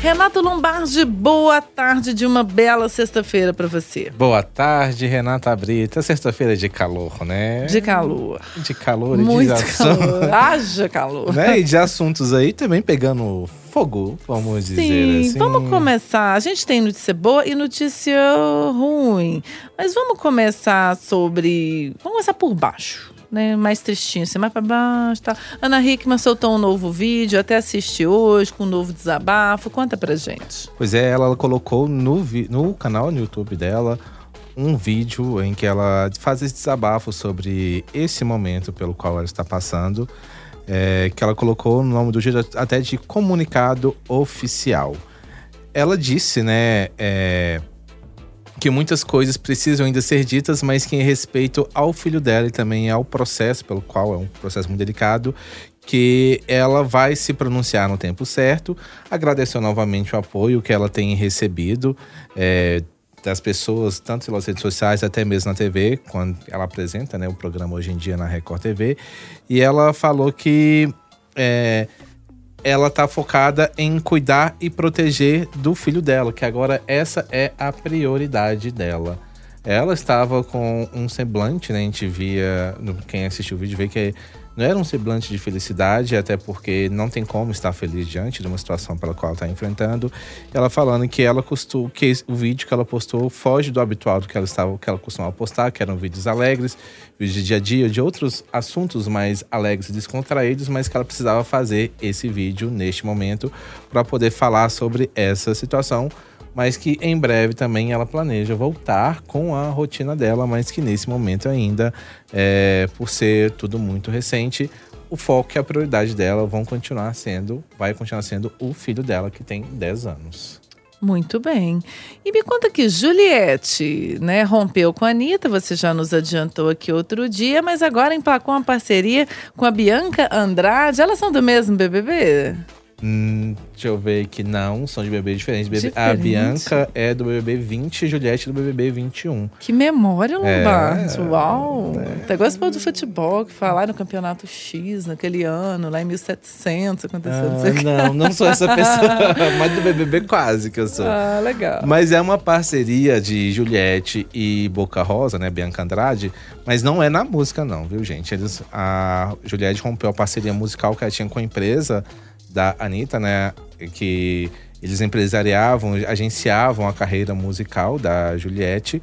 Renato Lombardi, boa tarde de uma bela sexta-feira para você. Boa tarde, Renata Brita. Sexta-feira de calor, né? De calor. De calor e Muito de calor. Haja calor. Né? E de assuntos aí também pegando fogo, vamos dizer Sim, assim. vamos começar. A gente tem notícia boa e notícia ruim. Mas vamos começar sobre. Vamos começar por baixo. Né, mais tristinho, assim, mais pra baixo. Tá. Ana Hickman soltou um novo vídeo, até assisti hoje, com um novo desabafo. Conta pra gente. Pois é, ela colocou no, no canal no YouTube dela um vídeo em que ela faz esse desabafo sobre esse momento pelo qual ela está passando, é, que ela colocou no nome do vídeo até de comunicado oficial. Ela disse, né, é, que muitas coisas precisam ainda ser ditas, mas que em respeito ao filho dela e também ao processo, pelo qual é um processo muito delicado, que ela vai se pronunciar no tempo certo. Agradeceu novamente o apoio que ela tem recebido é, das pessoas, tanto pelas redes sociais, até mesmo na TV, quando ela apresenta né, o programa hoje em dia na Record TV. E ela falou que é, ela tá focada em cuidar e proteger do filho dela, que agora essa é a prioridade dela. Ela estava com um semblante, né? A gente via, quem assistiu o vídeo vê que não era um semblante de felicidade, até porque não tem como estar feliz diante de uma situação pela qual ela está enfrentando. Ela falando que ela costum, que o vídeo que ela postou foge do habitual do que ela estava, que ela costumava postar, que eram vídeos alegres, vídeos de dia a dia, de outros assuntos mais alegres e descontraídos, mas que ela precisava fazer esse vídeo neste momento para poder falar sobre essa situação mas que em breve também ela planeja voltar com a rotina dela, mas que nesse momento ainda, é, por ser tudo muito recente, o foco e a prioridade dela vão continuar sendo, vai continuar sendo o filho dela que tem 10 anos. Muito bem. E me conta que Juliette, né, rompeu com a Anitta, você já nos adiantou aqui outro dia, mas agora emplacou uma parceria com a Bianca Andrade. Elas são do mesmo BBB? Hum, deixa eu ver que não, são de bebê diferentes. Bebê- A Diferente? Bianca é do BBB 20 e Juliette é do BBB 21. Que memória, Lombardi. É, Uau! Até gosto do futebol, que falar no campeonato X, naquele ano, lá em 1700, aconteceu. não. Ah, não, não sou essa pessoa, mas do BBB quase que eu sou. Ah, legal. Mas é uma parceria de Juliette e Boca Rosa, né? Bianca Andrade. Mas não é na música, não, viu, gente? Eles, a Juliette rompeu a parceria musical que ela tinha com a empresa da Anitta, né? Que eles empresariavam, agenciavam a carreira musical da Juliette.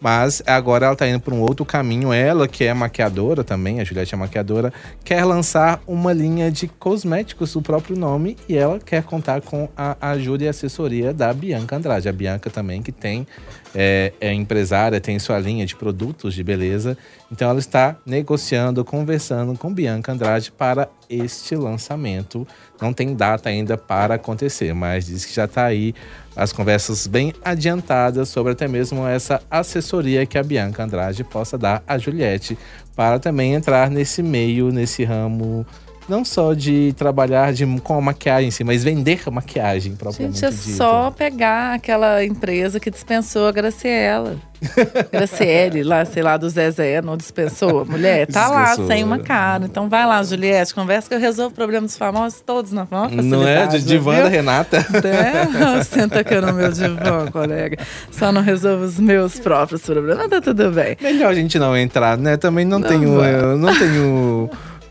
Mas agora ela tá indo para um outro caminho. Ela, que é maquiadora também, a Juliette é maquiadora, quer lançar uma linha de cosméticos do próprio nome e ela quer contar com a ajuda e assessoria da Bianca Andrade. A Bianca também, que tem é, é empresária, tem sua linha de produtos de beleza. Então ela está negociando, conversando com Bianca Andrade para este lançamento. Não tem data ainda para acontecer, mas diz que já está aí as conversas bem adiantadas sobre até mesmo essa assessoria que a Bianca Andrade possa dar a Juliette para também entrar nesse meio, nesse ramo, não só de trabalhar de, com a maquiagem em si, mas vender a maquiagem propriamente Gente, é dita. só pegar aquela empresa que dispensou a Graciela. Graciele, lá, sei lá, do Zezé, não dispensou a mulher. Tá lá, Dispensou. sem uma cara. Então vai lá, Juliette, conversa que eu resolvo o problema dos famosos todos na maior Não é? De divã viu? da Renata. É, senta aqui no meu divã, colega. Só não resolvo os meus próprios problemas, mas tá tudo bem. Melhor a gente não entrar, né? Também não, Não tenho, vai. eu não tenho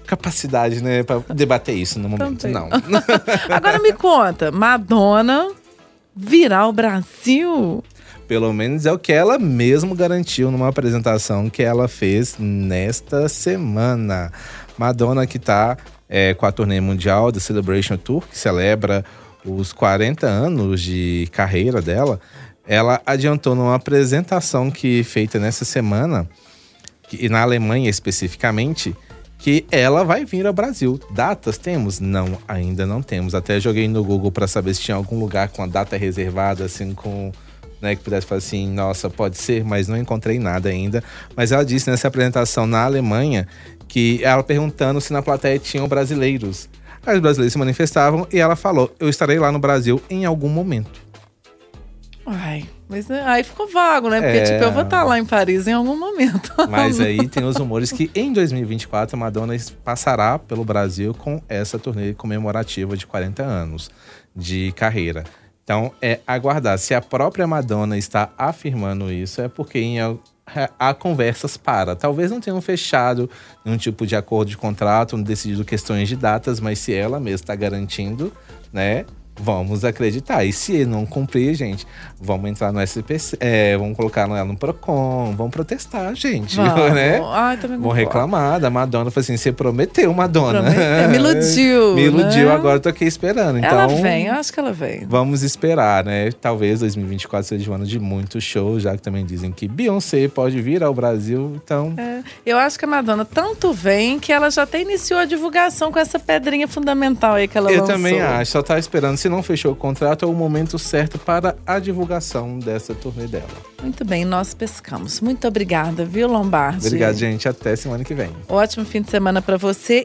capacidade, né, para debater isso no momento, Também. não. Agora me conta, Madonna virar o Brasil? Pelo menos é o que ela mesmo garantiu numa apresentação que ela fez nesta semana. Madonna que tá é, com a turnê mundial da Celebration Tour, que celebra os 40 anos de carreira dela. Ela adiantou numa apresentação que feita nessa semana, que, e na Alemanha especificamente, que ela vai vir ao Brasil. Datas temos? Não, ainda não temos. Até joguei no Google para saber se tinha algum lugar com a data reservada, assim, com. Né, que pudesse falar assim, nossa, pode ser, mas não encontrei nada ainda. Mas ela disse nessa apresentação na Alemanha que ela perguntando se na plateia tinham brasileiros. Os brasileiros se manifestavam e ela falou: Eu estarei lá no Brasil em algum momento. Mas né, aí ficou vago, né? Porque, É. tipo, eu vou estar lá em Paris em algum momento. Mas aí tem os rumores que em 2024 a Madonna passará pelo Brasil com essa turnê comemorativa de 40 anos de carreira. Então é aguardar. Se a própria Madonna está afirmando isso, é porque em al- há conversas para. Talvez não tenham fechado nenhum tipo de acordo de contrato, não decidido questões de datas, mas se ela mesma está garantindo, né? Vamos acreditar. E se não cumprir, gente, vamos entrar no SPC, é, vamos colocar ela no Procon, vamos protestar, gente, Vamos. né? Ai, Vão reclamar da Madonna. Falei assim: você prometeu, Madonna. Prometeu, me iludiu, me iludiu, né? agora eu tô aqui esperando. Então, Ela vem, eu acho que ela vem. Vamos esperar, né? Talvez 2024 seja um ano de muitos shows, já que também dizem que Beyoncé pode vir ao Brasil. Então, É, eu acho que a Madonna tanto vem que ela já até iniciou a divulgação com essa pedrinha fundamental aí que ela eu lançou. também acho. Só tá esperando. Se não fechou o contrato, é o momento certo para a divulgação dessa turnê dela. Muito bem, nós pescamos. Muito obrigada, viu, Lombardi? Obrigado, gente. Até semana que vem. Ótimo fim de semana para você.